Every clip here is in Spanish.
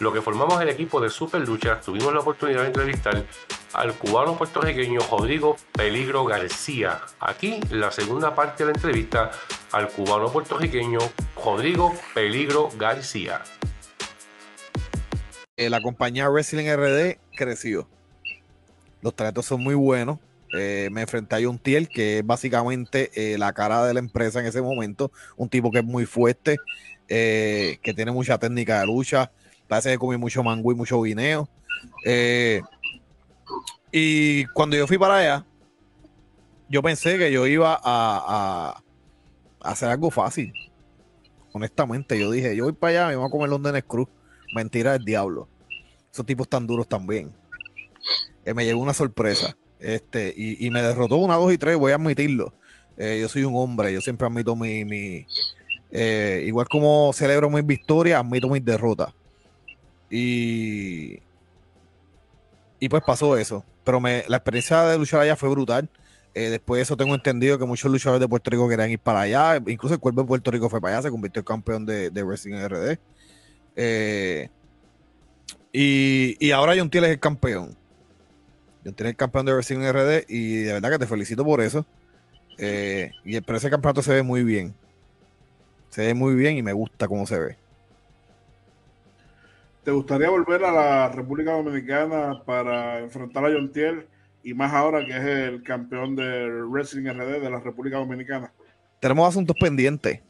lo que formamos el equipo de Super Lucha, tuvimos la oportunidad de entrevistar al cubano puertorriqueño Rodrigo Peligro García. Aquí la segunda parte de la entrevista al cubano puertorriqueño Rodrigo Peligro García. Eh, la compañía Wrestling RD creció. Los tratos son muy buenos. Eh, me enfrenté a un Tiel, que es básicamente eh, la cara de la empresa en ese momento. Un tipo que es muy fuerte, que tiene mucha técnica de lucha. Parece que comí mucho mango y mucho guineo. y cuando yo fui para allá, yo pensé que yo iba a, hacer algo fácil. Honestamente, yo dije, yo voy para allá, me voy a comer London Cruz. Mentira del diablo. Esos tipos tan duros también. me llegó una sorpresa. Este, y, me derrotó una, dos y tres, voy a admitirlo. Eh, yo soy un hombre, yo siempre admito mi, mi eh, igual como celebro mis victorias, admito mis derrotas. Y, y pues pasó eso. Pero me, la experiencia de luchar allá fue brutal. Eh, después de eso tengo entendido que muchos luchadores de Puerto Rico querían ir para allá. Incluso el cuerpo de Puerto Rico fue para allá, se convirtió en campeón de, de Wrestling RD. y, y ahora John Tiel es el campeón. Yo tenía el campeón de Wrestling RD y de verdad que te felicito por eso. Eh, y, pero ese campeonato se ve muy bien. Se ve muy bien y me gusta cómo se ve. ¿Te gustaría volver a la República Dominicana para enfrentar a John Tiel y más ahora que es el campeón de Wrestling RD de la República Dominicana? Tenemos asuntos pendientes.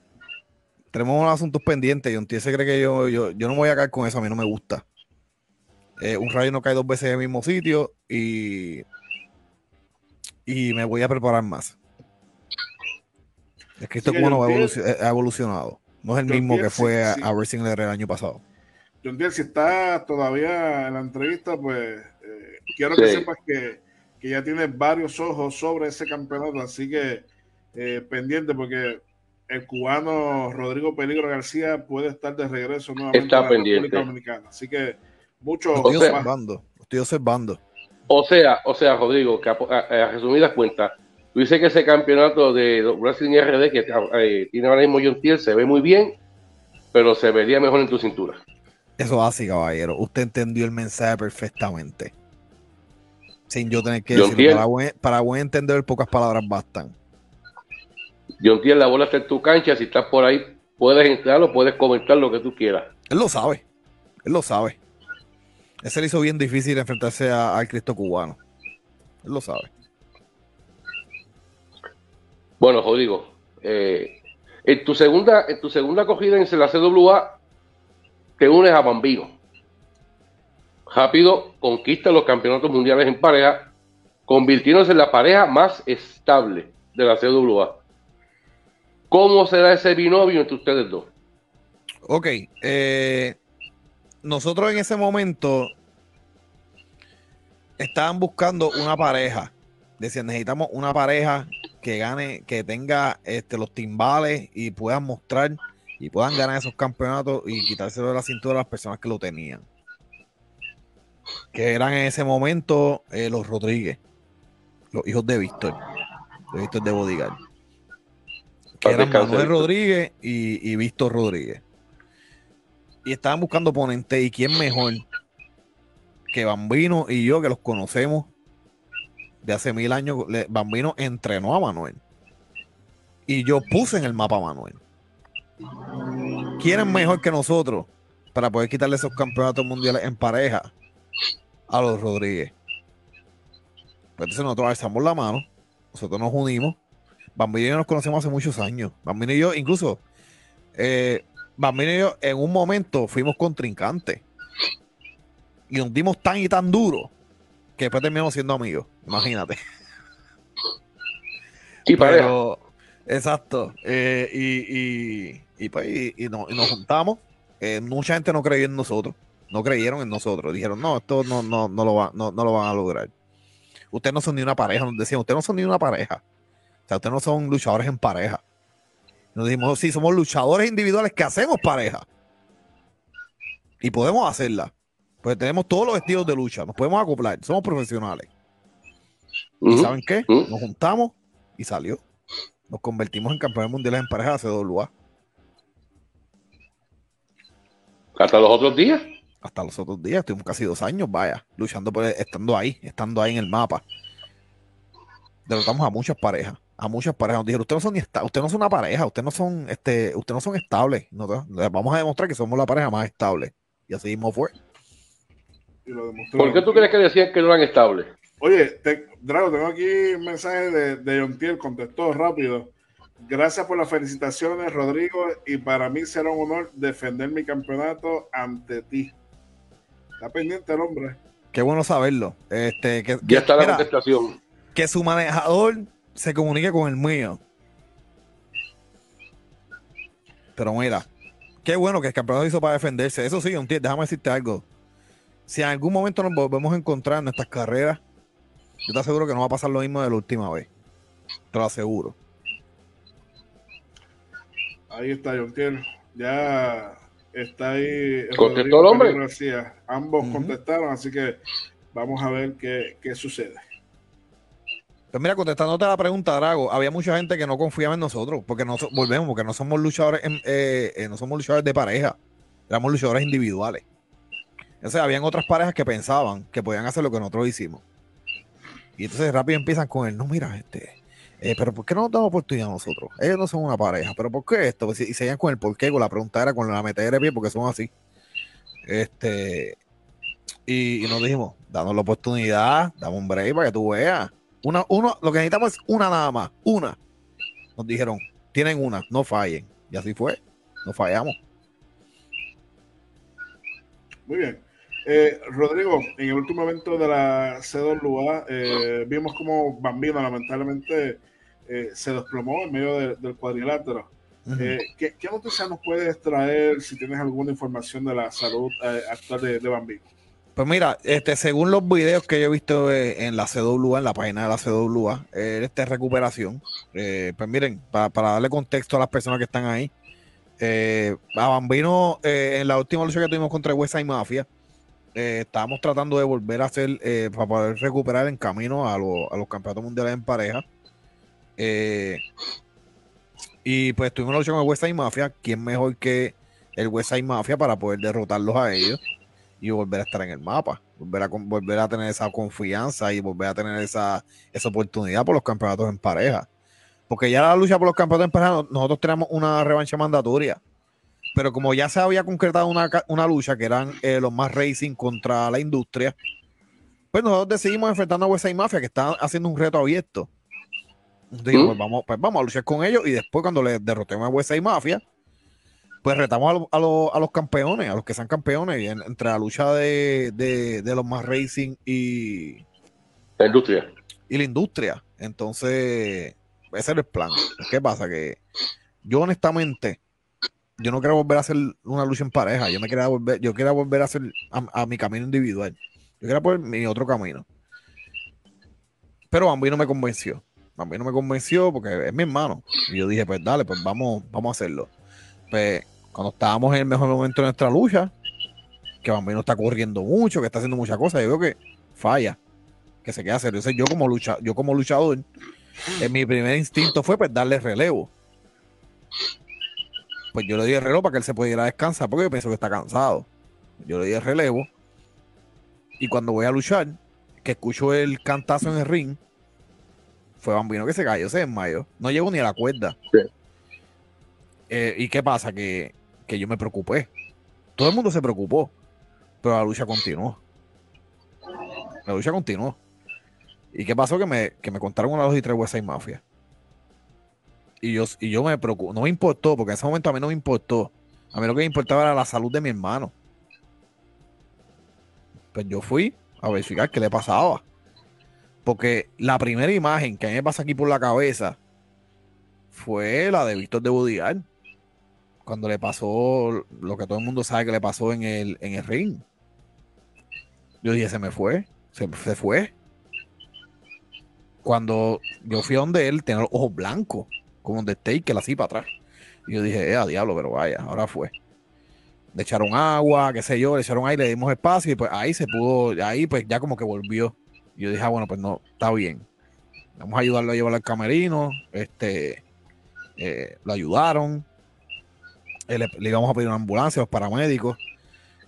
Tenemos unos asuntos pendientes. John Tiel se cree que yo, yo, yo no me voy a caer con eso, a mí no me gusta. Eh, un rayo no cae dos veces en el mismo sitio y, y me voy a preparar más. Es que esto como ha evolucionado. No es el mismo que fue a, Racing el año pasado. John Diel, si está todavía en la entrevista, pues eh, quiero que sepas que, ya tiene varios ojos sobre ese campeonato, así que eh, pendiente porque el cubano Rodrigo Peligro García puede estar de regreso nuevamente está a la pendiente. República Dominicana. Así que mucho. Estoy observando, estoy observando. O sea, o sea, Rodrigo, que a, resumidas cuentas, tú dices que ese campeonato de Wrestling RD que eh, tiene ahora mismo John Tiel se ve muy bien, pero se vería mejor en tu cintura. Eso así, caballero. Usted entendió el mensaje perfectamente. Sin yo tener que decirlo. Para buen, para buen entender, pocas palabras bastan. John Tiel, la bola está en tu cancha. Si estás por ahí, puedes entrar o puedes comentar lo que tú quieras. Él lo sabe. Él lo sabe. Ese le hizo bien difícil enfrentarse al Cristo cubano. Él lo sabe. Bueno, Rodrigo, eh, en tu segunda, en tu segunda acogida en la CWA, te unes a Bambino. Rápido conquista los campeonatos mundiales en pareja, convirtiéndose en la pareja más estable de la CWA. ¿Cómo será ese binomio entre ustedes dos? Ok, eh, nosotros en ese momento estaban buscando una pareja. Decían, necesitamos una pareja que gane, que tenga este, los timbales y puedan mostrar y puedan ganar esos campeonatos y quitárselo de la cintura a las personas que lo tenían. Que eran en ese momento eh, los Rodríguez, los hijos de Víctor, de Víctor de Bodigal. Que eran Manuel Rodríguez y, y Víctor Rodríguez y estaban buscando oponentes. ¿Y quién mejor que Bambino y yo, que los conocemos de hace mil años? Bambino entrenó a Manuel. Y yo puse en el mapa a Manuel. ¿Quién es mejor que nosotros para poder quitarle esos campeonatos mundiales en pareja a los Rodríguez? Pues entonces nosotros alzamos la mano, nosotros nos unimos. Bambino y yo nos conocemos hace muchos años. Bambino y yo, incluso, eh, Bambino y yo en un momento fuimos contrincantes. Y nos dimos tan y tan duro que después terminamos siendo amigos. Imagínate. Y Pero, exacto. Eh, y, y, pues, y, nos, juntamos. Eh, mucha gente no creyó en nosotros. No creyeron en nosotros. Dijeron, no, esto no, no, no, lo, no, no lo van a lograr. Ustedes no son ni una pareja. Nos decían, ustedes no son ni una pareja. O sea, ustedes no son luchadores en pareja. Nos dijimos, sí, somos luchadores individuales que hacemos pareja. Y podemos hacerla. Pues tenemos todos los estilos de lucha, nos podemos acoplar, somos profesionales. ¿Y saben qué? Nos juntamos y salió. Nos convertimos en campeones mundiales en pareja de CWA. ¿Hasta los otros días? hasta los otros días, estuvimos casi dos años, vaya, luchando por estando ahí, estando ahí en el mapa. Derrotamos a muchas parejas, a muchas parejas. Nos dijeron, ustedes no son usted no son una pareja, ustedes no son, este, ustedes no son estables. vamos a demostrar que somos la pareja más estable. Y así mismo fue. ¿Por qué tú crees que decían que no eran estables? Oye, Drago, tengo aquí un mensaje de, de Jontiel, contestó rápido. Gracias por las felicitaciones, Rodrigo, y para mí será un honor defender mi campeonato ante ti. Está pendiente el hombre. Qué bueno saberlo. Este, que, ya está la contestación. Que su manejador se comunique con el mío. Pero mira, qué bueno que el campeonato hizo para defenderse. Eso sí, déjame decirte algo. Si en algún momento nos volvemos a encontrar en estas carreras, yo te aseguro que no va a pasar lo mismo de la última vez. Te lo aseguro. Ahí está, Jontiel. Ya está ahí. ¿Contestó el hombre? Ambos contestaron, así que vamos a ver qué, sucede. Pues mira, contestándote a la pregunta, Drago, había mucha gente que no confiaba en nosotros, porque no volvemos, porque no somos luchadores, eh, eh, no somos luchadores de pareja, éramos luchadores individuales. O sea, habían otras parejas que pensaban que podían hacer lo que nosotros hicimos. Y entonces rápido empiezan con el, no, mira, este, eh, pero ¿por qué no nos damos oportunidad a nosotros? Ellos no son una pareja, pero ¿por qué esto? Pues, y seguían con el por qué, con la pregunta era con la meter de pie, porque son así. Este, y, nos dijimos, danos la oportunidad, dame un break para que tú veas. Una, uno, lo que necesitamos es una nada más, una. Nos dijeron, tienen una, no fallen. Y así fue, no fallamos. Muy bien. Eh, Rodrigo, en el último evento de la CWA, eh, vimos como Bambino lamentablemente eh, se desplomó en medio del cuadrilátero. Eh, ¿qué, noticias nos puedes traer si tienes alguna información de la salud actual de, Bambino? Pues mira, este, según los videos que yo he visto en la CWA, en la página de la CWA, esta recuperación. pues miren, para, darle contexto a las personas que están ahí, a Bambino, en la última lucha que tuvimos contra West y Mafia, eh, estábamos tratando de volver a hacer eh, para poder recuperar en camino a, los campeonatos mundiales en pareja. Eh, y pues tuvimos la lucha con el West Side Mafia. ¿Quién mejor que el West Side Mafia para poder derrotarlos a ellos y volver a estar en el mapa? Volver a, volver a tener esa confianza y volver a tener esa, esa oportunidad por los campeonatos en pareja. Porque ya la lucha por los campeonatos en pareja, nosotros tenemos una revancha mandatoria pero como ya se había concretado una, lucha que eran eh, los más racing contra la industria, pues nosotros decidimos enfrentarnos a West Mafia, que está haciendo un reto abierto. Entonces, pues, vamos, pues vamos a luchar con ellos y después cuando le derrotemos a West Mafia, pues retamos a, los campeones, a los que sean campeones, entre la lucha de, los más racing y la industria. Y la industria. Entonces, ese era el plan. ¿Qué pasa? Que yo honestamente yo no quiero volver a hacer una lucha en pareja. Yo me quería volver, yo quería volver a hacer a, mi camino individual. Yo quería poner mi otro camino. Pero Bambino me convenció. Bambino me convenció porque es mi hermano. Y yo dije, pues dale, pues vamos, vamos a hacerlo. Pues cuando estábamos en el mejor momento de nuestra lucha, que Bambino está corriendo mucho, que está haciendo muchas cosas, yo veo que falla, que se queda serio. Entonces yo como lucha, yo como luchador, en mi primer instinto fue pues darle relevo pues yo le di el reloj para que él se pudiera descansar porque yo pienso que está cansado. Yo le di el relevo y cuando voy a luchar, que escucho el cantazo en el ring, fue Bambino que se cayó, se desmayó. No llegó ni a la cuerda. Eh, ¿Y qué pasa? Que, yo me preocupé. Todo el mundo se preocupó, pero la lucha continuó. La lucha continuó. ¿Y qué pasó? Que me, que me contaron una, dos y tres West Mafia y yo, y yo me preocupo, no me importó, porque en ese momento a mí no me importó. A mí lo que me importaba era la salud de mi hermano. Pues yo fui a verificar qué le pasaba. Porque la primera imagen que a mí me pasa aquí por la cabeza fue la de Víctor de Budial. Cuando le pasó lo que todo el mundo sabe que le pasó en el, en el ring. Yo dije, se me fue. Se, se fue. Cuando yo fui a donde él, tenía los ojos blancos un que así para atrás. Y yo dije, eh, a diablo, pero vaya, ahora fue. Le echaron agua, qué sé yo, le echaron aire, le dimos espacio y pues ahí se pudo, ahí pues ya como que volvió. Y yo dije, ah, bueno, pues no, está bien. Vamos a ayudarlo a llevar al camerino. Este, eh, lo ayudaron. Eh, le, íbamos a pedir una ambulancia los paramédicos.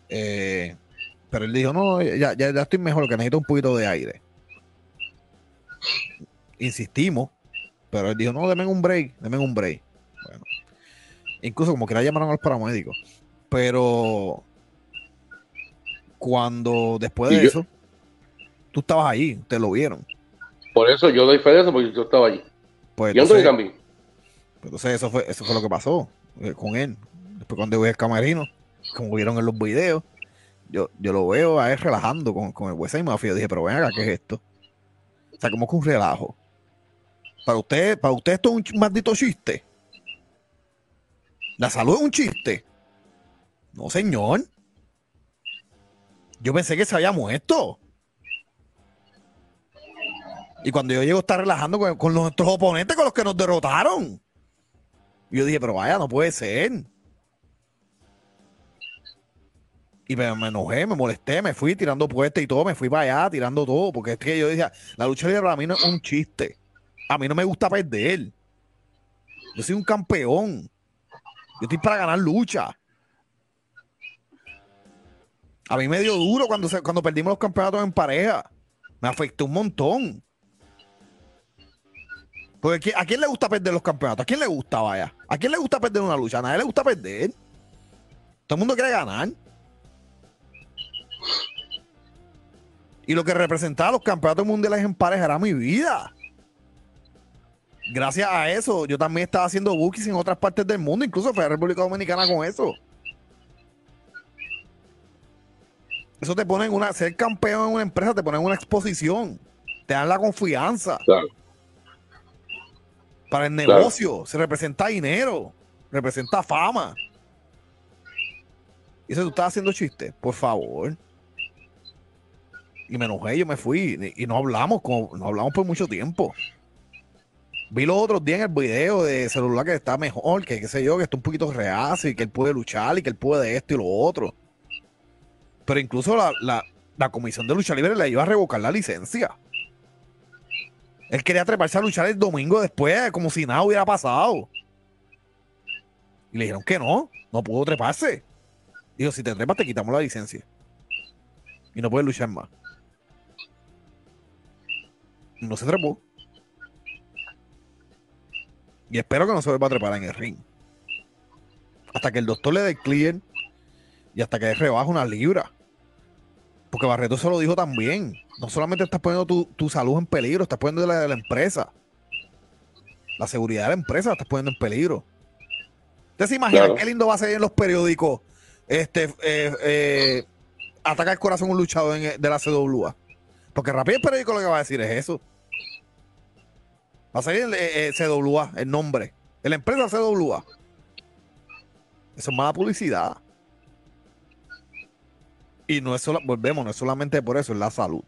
Pero él dijo, no, ya, ya, ya estoy mejor, que necesito un poquito de aire. Insistimos, pero él dijo, no, denme un break, denme un break. Bueno, incluso como que la llamaron a los paramédicos. Pero cuando después de eso, tú estabas ahí, te lo vieron. Por eso yo doy fe de eso, porque yo estaba allí. Pues y entonces, también. Entonces eso fue, eso fue lo que pasó eh, con él. Después cuando voy al camarino, como vieron en los videos, yo, yo lo veo a él relajando con, con el West y Mafia. Yo dije, pero ven acá, ¿qué es esto? O sea, como que un relajo. Para usted, para usted esto es un maldito chiste. La salud es un chiste. No, señor. Yo pensé que se había muerto. Y cuando yo llego a estar relajando con, nuestros oponentes, con los que nos derrotaron. Yo dije, pero vaya, no puede ser. Y me, me, enojé, me molesté, me fui tirando puestas y todo, me fui para allá tirando todo, porque es que yo decía, la lucha libre para mí no es un chiste. A mí no me gusta perder. Yo soy un campeón. Yo estoy para ganar lucha. A mí me dio duro cuando, cuando perdimos los campeonatos en pareja. Me afectó un montón. Porque ¿a quién le gusta perder los campeonatos? ¿A quién le gusta, vaya? ¿A quién le gusta perder una lucha? A nadie le gusta perder. Todo el mundo quiere ganar. Y lo que representaba los campeonatos mundiales en pareja era mi vida. Gracias a eso, yo también estaba haciendo bookies en otras partes del mundo, incluso fue a República Dominicana con eso. Eso te pone en una, ser campeón en una empresa te pone en una exposición, te dan la confianza. Claro. Para el negocio, claro. se representa dinero, representa fama. Y eso tú estás haciendo chistes, por favor. Y me enojé, yo me fui y no hablamos, como, no hablamos por mucho tiempo. Vi los otros días en el video de celular que está mejor, que qué sé yo, que está un poquito reacio y que él puede luchar y que él puede esto y lo otro. Pero incluso la, la, la comisión de lucha libre le iba a revocar la licencia. Él quería treparse a luchar el domingo después, como si nada hubiera pasado. Y le dijeron que no, no pudo treparse. Dijo, si te trepas te quitamos la licencia. Y no puedes luchar más. Y no se trepó. Y espero que no se vuelva a trepar en el ring. Hasta que el doctor le dé clear y hasta que rebaje una libra. Porque Barreto se lo dijo también. No solamente estás poniendo tu, tu salud en peligro, estás poniendo la de la empresa. La seguridad de la empresa la estás poniendo en peligro. ¿Usted se imagina claro. qué lindo va a ser en los periódicos? Este, eh, eh, ataca el corazón un luchador en, de la CWA. Porque rápido el periódico lo que va a decir es eso. Va a salir el eh, CWA, el nombre. De la empresa CWA. Eso es mala publicidad. Y no es solo, volvemos, no es solamente por eso, es la salud.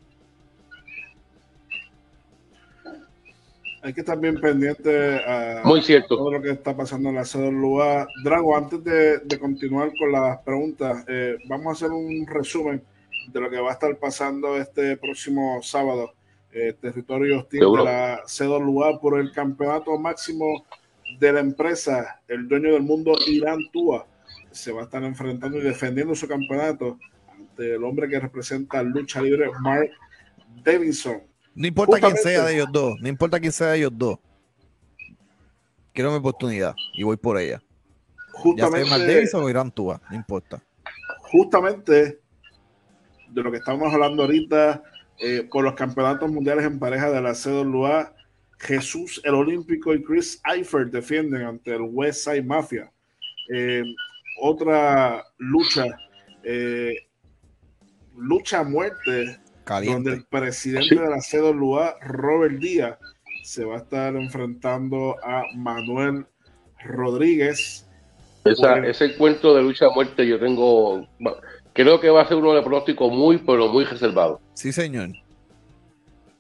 Hay que estar bien pendiente a Muy cierto. todo lo que está pasando en la CWA. Drago, antes de, de continuar con las preguntas, eh, vamos a hacer un resumen de lo que va a estar pasando este próximo sábado eh, territorio hostil de la CWA por el campeonato máximo de la empresa, el dueño del mundo, Irán Tua, se va a estar enfrentando y defendiendo su campeonato ante el hombre que representa lucha libre, Mark Davidson. No importa Justamente, quién sea de ellos dos, no importa quién sea de ellos dos. Quiero mi oportunidad y voy por ella. Justamente, ya sea Mark Davidson o Irán Tua, no importa. Justamente de lo que estamos hablando ahorita, eh, por los campeonatos mundiales en pareja de la CWA, Jesús el Olímpico y Chris Eifert defienden ante el West Side Mafia. Eh, otra lucha, eh, lucha a muerte, Caliente. donde el presidente de la CWA, Robert Díaz, se va a estar enfrentando a Manuel Rodríguez. Esa, por... Ese encuentro de lucha a muerte yo tengo creo que va a ser uno de pronóstico muy, pero muy reservado. Sí, señor.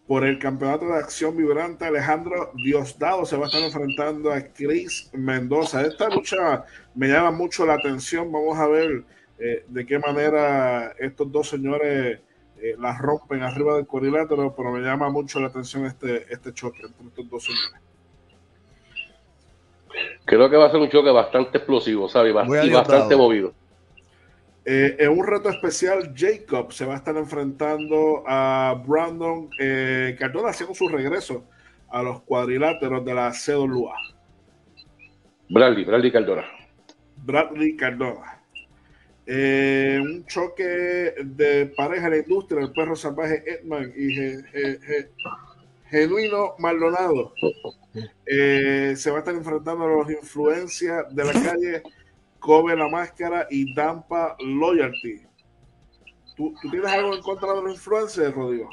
Por el campeonato de acción vibrante, Alejandro Diosdado se va a estar enfrentando a Chris Mendoza. Esta lucha me llama mucho la atención. Vamos a ver eh, de qué manera estos dos señores eh, la rompen arriba del cuadrilátero, pero me llama mucho la atención este, este choque entre estos dos señores. Creo que va a ser un choque bastante explosivo, ¿sabes? Y bastante movido. Eh, en un reto especial, Jacob se va a estar enfrentando a Brandon eh, Cardona haciendo su regreso a los cuadriláteros de la CWA. Bradley, Bradley Cardona. Bradley Cardona. Eh, un choque de pareja en la industria, el perro salvaje Edman y Genuino Maldonado. Eh, se va a estar enfrentando a los influencias de la calle Kobe La Máscara y Dampa Loyalty. ¿Tú, tienes algo en contra de los influencers, Rodrigo?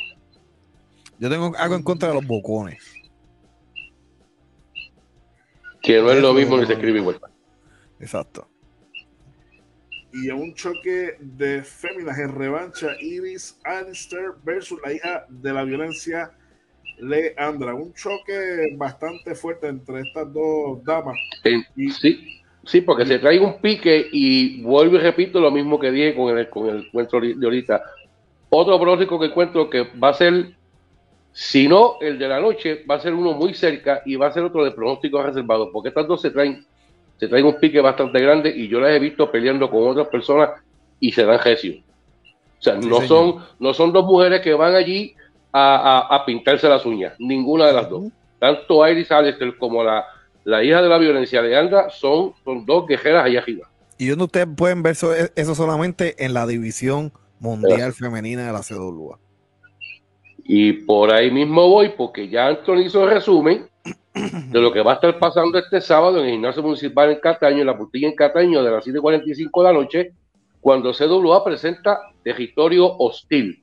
Yo tengo algo en contra de los bocones. Que no es lo mismo ni se escribe igual. Exacto. Y en un choque de féminas en revancha, Iris Anster versus la hija de la violencia, Leandra. Un choque bastante fuerte entre estas dos damas. sí, sí, porque se trae un pique y vuelvo y repito lo mismo que dije con el, con el encuentro de ahorita. Otro pronóstico que encuentro que va a ser, si no el de la noche, va a ser uno muy cerca y va a ser otro de pronósticos reservados, porque estas dos se traen, se traen un pique bastante grande y yo las he visto peleando con otras personas y se dan gestión. O sea, no, son, no son dos mujeres que van allí a, pintarse las uñas, ninguna de las dos. Tanto Iris Alester como la, la hija de la violencia de Anda son, son dos guerreras allá arriba. Y donde ustedes pueden ver eso, eso solamente en la división mundial femenina de la CWA. Y por ahí mismo voy, porque ya Anthony hizo el resumen de lo que va a estar pasando este sábado en el gimnasio municipal en Cataño, en la putilla en Cataño, de las 7.45 de la noche, cuando CWA presenta territorio hostil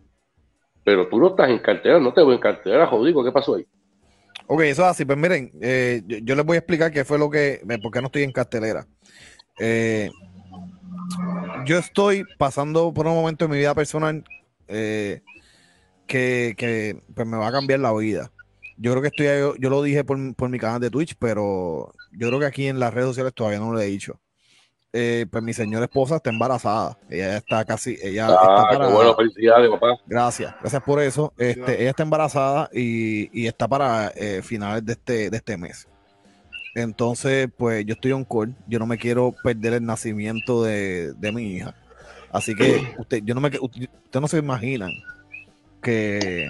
pero tú no estás en cartera, no te voy en cartera, jodido, ¿qué pasó ahí? Ok, eso es así, pues miren, eh, yo, les voy a explicar qué fue lo que, por qué no estoy en cartelera. Eh, yo estoy pasando por un momento en mi vida personal eh, que, pues me va a cambiar la vida. Yo creo que estoy, yo, yo lo dije por, por, mi canal de Twitch, pero yo creo que aquí en las redes sociales todavía no lo he dicho. Eh, pues mi señora esposa está embarazada. Ella está casi, ella ah, está bueno, felicidades, papá. Gracias, gracias por eso. Este, ella está embarazada y, está para eh, finales de este, de este mes. Entonces, pues yo estoy on call. Yo no me quiero perder el nacimiento de, mi hija. Así que usted, yo no me, usted no se imaginan que,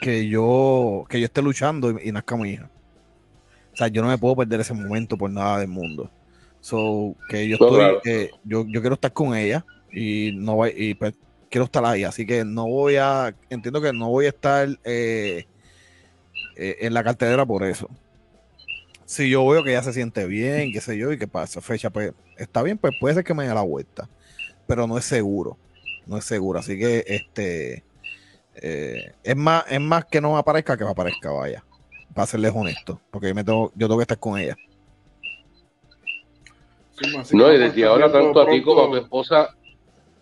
que yo, que yo esté luchando y, y nazca mi hija. O sea, yo no me puedo perder ese momento por nada del mundo. So, que yo estoy, eh, yo, yo, quiero estar con ella y no voy, y pues, quiero estar ahí, así que no voy a, entiendo que no voy a estar eh, eh, en la cartelera por eso. Si yo veo que ella se siente bien, qué sé yo, y que para esa fecha, pues está bien, pues puede ser que me dé la vuelta, pero no es seguro, no es seguro, así que este es más, es más que no me aparezca que me aparezca, vaya, para serles honesto, porque me tengo, yo tengo que estar con ella no, y desde ahora tanto a ti como a tu esposa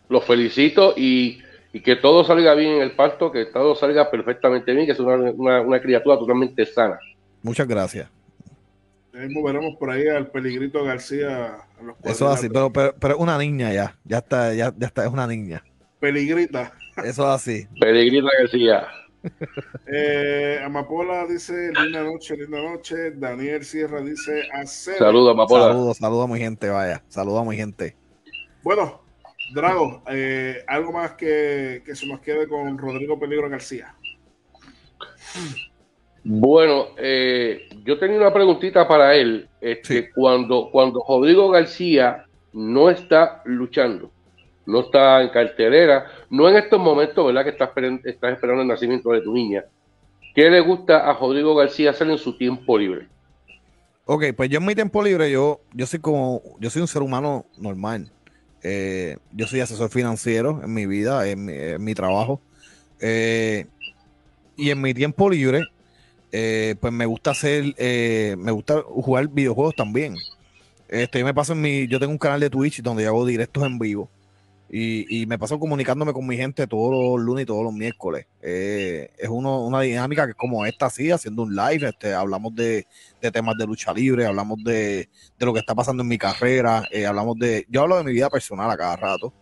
los felicito y, que todo salga bien en el parto, que todo salga perfectamente bien, que es una, criatura totalmente sana. Muchas gracias. veremos por ahí al peligrito García. Eso es así, pero, pero, una niña ya, ya está, ya, ya está, es una niña. Peligrita. Eso es así. Peligrita García. Eh, Amapola dice, linda noche, linda noche. Daniel Sierra dice, hacer. Saludos, Amapola. Saludos, saludos a mi gente, vaya. Saludos a mi gente. Bueno, Drago, eh, algo más que, se nos quede con Rodrigo Peligro García. Bueno, eh, yo tenía una preguntita para él. Este, cuando, cuando Rodrigo García no está luchando, no está en cartelera, no en estos momentos, ¿verdad? Que estás, estás esperando el nacimiento de tu niña. ¿Qué le gusta a Rodrigo García hacer en su tiempo libre? Ok, pues yo en mi tiempo libre, yo, yo soy como, yo soy un ser humano normal. Eh, yo soy asesor financiero en mi vida, en mi, trabajo. Eh, y en mi tiempo libre, eh, pues me gusta hacer, me gusta jugar videojuegos también. Este, yo me paso en mi, yo tengo un canal de Twitch donde hago directos en vivo. Y, me paso comunicándome con mi gente todos los lunes y todos los miércoles. Eh, es una dinámica que es como esta, así, haciendo un live. Este, hablamos de, temas de lucha libre, hablamos de, lo que está pasando en mi carrera, eh, hablamos de. Yo hablo de mi vida personal a cada rato.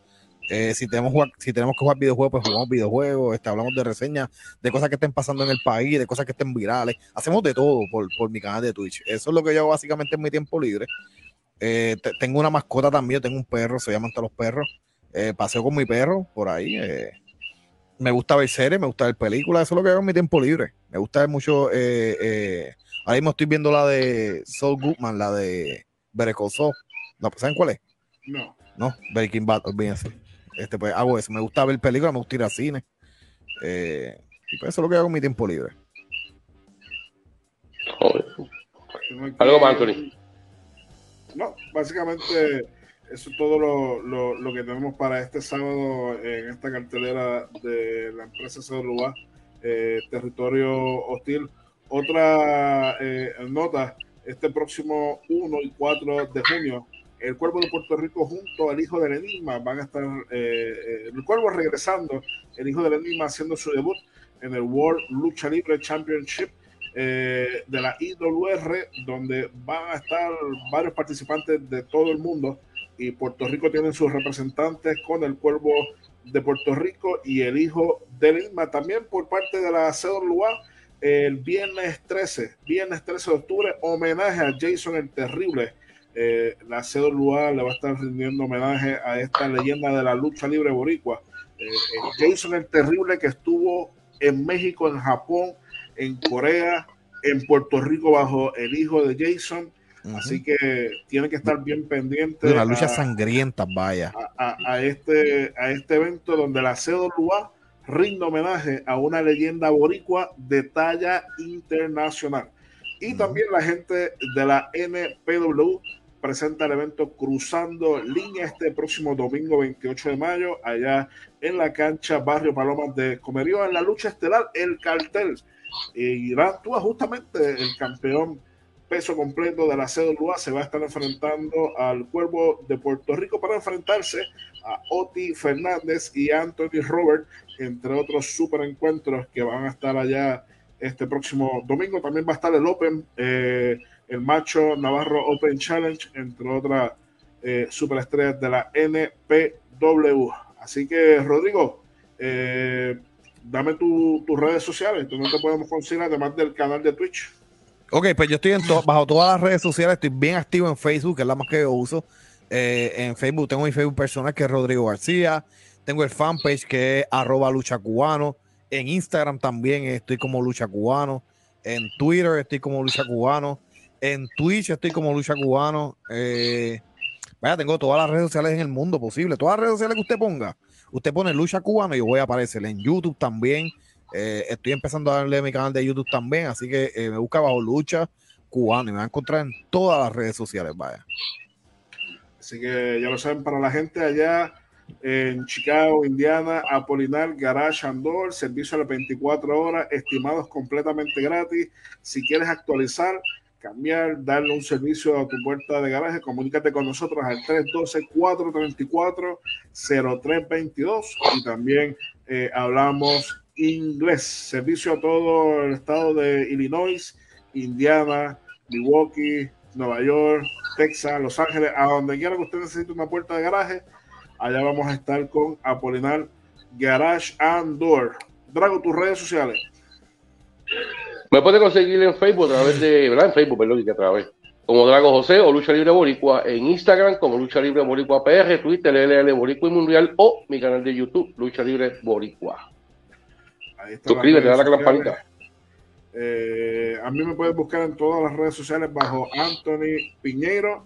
Eh, si, tenemos, que jugar videojuegos, pues jugamos videojuegos. Este, hablamos de reseñas, de cosas que estén pasando en el país, de cosas que estén virales. Hacemos de todo por, mi canal de Twitch. Eso es lo que yo hago básicamente en mi tiempo libre. Tengo una mascota también, tengo un perro, se llaman todos los perros. Eh, paseo con mi perro por ahí. Eh, me gusta ver series, me gusta ver películas, eso es lo que hago en mi tiempo libre. Me gusta ver mucho. ahora mismo estoy viendo la de Saul Goodman, la de Better ¿Saben cuál es? No. No, Breaking Bad, olvídense. Este, pues hago eso. Me gusta ver películas, me gusta ir al cine. y pues eso es lo que hago en mi tiempo libre. Algo Anthony. No, básicamente eso es todo lo, que tenemos para este sábado en esta cartelera de la empresa CWA, eh, Territorio Hostil. Otra eh, nota, este próximo 1 y 4 de junio, el Cuervo de Puerto Rico junto al Hijo del Enigma van a estar, eh, el Cuervo regresando, el Hijo del Enigma haciendo su debut en el World Lucha Libre Championship eh, de la IWR, donde van a estar varios participantes de todo el mundo y Puerto Rico tiene sus representantes con el Cuervo de Puerto Rico y el Hijo del Lima. También por parte de la CWA, el viernes 13, viernes 13 de octubre, homenaje a Jason el Terrible. Eh, la CWA le va a estar rindiendo homenaje a esta leyenda de la lucha libre boricua. Eh, Jason el Terrible que estuvo en México, en Japón, en Corea, en Puerto Rico bajo el hijo de Jason. Así que tiene que estar bien pendiente. De la lucha sangrienta, vaya. A, este, a este evento donde la CWA rinde homenaje a una leyenda boricua de talla internacional. Y también la gente de la NPW presenta el evento Cruzando Línea este próximo domingo 28 de mayo, allá en la cancha Barrio Palomas de Comerío, en la lucha estelar El Cartel y tú justamente el campeón peso completo de la CWA se va a estar enfrentando al Cuervo de Puerto Rico para enfrentarse a Oti Fernández y Anthony Robert, entre otros super encuentros que van a estar allá este próximo domingo. También va a estar el Open, eh, el Macho Navarro Open Challenge, entre otras eh, superestrellas de la NPW. Así que, Rodrigo, eh, dame tus redes sociales, no te podemos conseguir además del canal de Twitch. Ok, pues yo estoy en bajo todas las redes sociales, estoy bien activo en Facebook, que es la más que yo uso. Eh, en Facebook tengo mi Facebook personal que es Rodrigo García, tengo el fanpage que es arroba lucha cubano, en Instagram también estoy como lucha cubano, en Twitter estoy como lucha cubano, en Twitch estoy como lucha cubano. Eh, vaya, tengo todas las redes sociales en el mundo posible, todas las redes sociales que usted ponga Usted pone lucha cubano y yo voy a aparecer en YouTube también. Eh, estoy empezando a darle mi canal de YouTube también, así que eh, me busca bajo lucha cubano y me va a encontrar en todas las redes sociales, vaya. Así que ya lo saben, para la gente allá en Chicago, Indiana, Apolinar Garage Andor, servicio a las 24 horas, estimados completamente gratis. Si quieres actualizar, cambiar, darle un servicio a tu puerta de garaje, comunícate con nosotros al 312-434-0322 y también eh, hablamos inglés. Servicio a todo el estado de Illinois, Indiana, Milwaukee, Nueva York, Texas, Los Ángeles, a donde quiera que usted necesite una puerta de garaje, allá vamos a estar con Apolinar Garage and Door. Drago, tus redes sociales. Me puede conseguir en Facebook a través de, ¿verdad? En Facebook, perdón, que a través. Como Drago José o Lucha Libre Boricua, en Instagram como Lucha Libre Boricua PR, Twitter LL Boricua y Mundial o mi canal de YouTube, Lucha Libre Boricua. Suscríbete, dale a la campanita. Eh, a mí me puedes buscar en todas las redes sociales bajo Anthony Piñeiro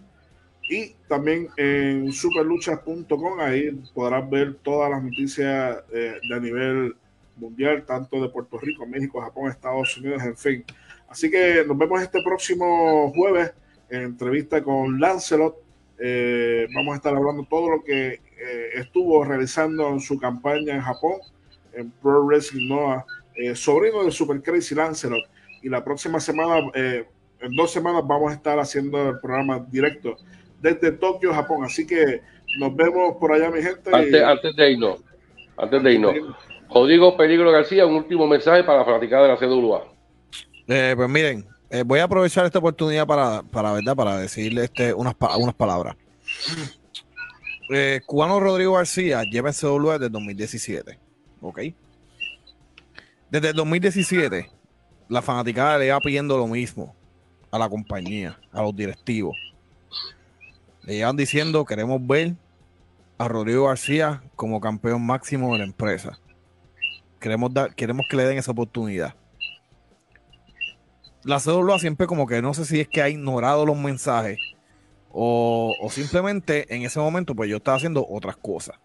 y también en superluchas.com. Ahí podrás ver todas las noticias eh, de nivel mundial, tanto de Puerto Rico, México, Japón, Estados Unidos, en fin. Así que nos vemos este próximo jueves en entrevista con Lancelot. Eh, vamos a estar hablando todo lo que estuvo realizando en su campaña en Japón, en Pro Wrestling Noah, eh, sobrino de Super Crazy Lancelot. Y la próxima semana, en dos semanas, vamos a estar haciendo el programa directo desde Tokio, Japón. Así que nos vemos por allá, mi gente. Antes, antes de irnos, antes de irnos. Rodrigo Peligro García, un último mensaje para la fanática de la CWA. Eh, pues miren, eh, voy a aprovechar esta oportunidad para, para, ¿verdad? para decirle este, unas, unas palabras. Eh, Cubano Rodrigo García lleva CWA desde 2017. ¿Ok? Desde el 2017, la fanaticada le va pidiendo lo mismo a la compañía, a los directivos. Le llevan diciendo, queremos ver a Rodrigo García como campeón máximo de la empresa. Queremos, dar, queremos que le den esa oportunidad. La CWA siempre como que no sé si es que ha ignorado los mensajes o, simplemente en ese momento pues yo estaba haciendo otras cosas.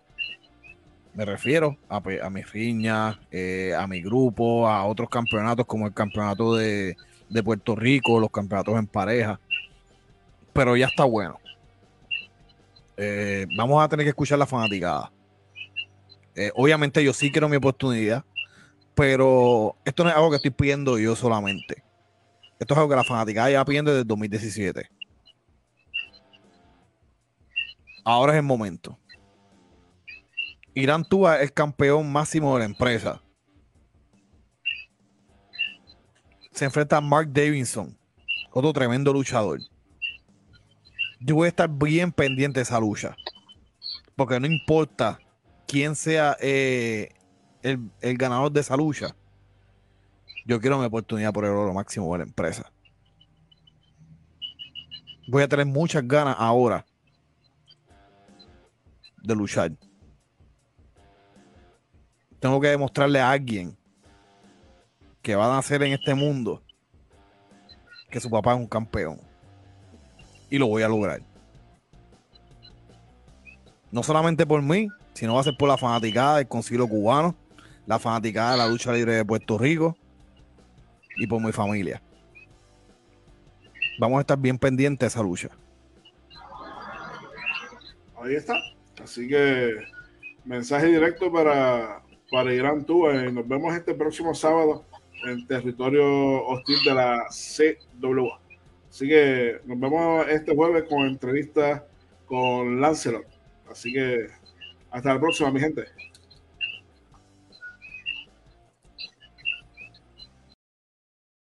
Me refiero a, a mi riña, eh, a mi grupo, a otros campeonatos como el campeonato de, de Puerto Rico, los campeonatos en pareja. Pero ya está bueno. Eh, vamos a tener que escuchar la fanaticada. Eh, obviamente yo sí quiero mi oportunidad, pero esto no es algo que estoy pidiendo yo solamente. Esto es algo que la fanaticada ya pidiendo desde el 2017. Ahora es el momento. Irán Tua es campeón máximo de la empresa. Se enfrenta a Mark Davidson, otro tremendo luchador yo voy a estar bien pendiente de esa lucha. Porque no importa quién sea eh, el, ganador de esa lucha, yo quiero mi oportunidad por el oro máximo de la empresa. Voy a tener muchas ganas ahora de luchar. Tengo que demostrarle a alguien que va a nacer en este mundo que su papá es un campeón y lo voy a lograr. No solamente por mí, sino va a ser por la fanaticada del Concilio Cubano, la fanaticada de la lucha libre de Puerto Rico y por mi familia. Vamos a estar bien pendientes de esa lucha. Ahí está. Así que mensaje directo para, para Irán Tú. nos vemos este próximo sábado en territorio hostil de la CWA. Así que nos vemos este jueves con entrevista con Lancelot. Así que hasta la próxima, mi gente.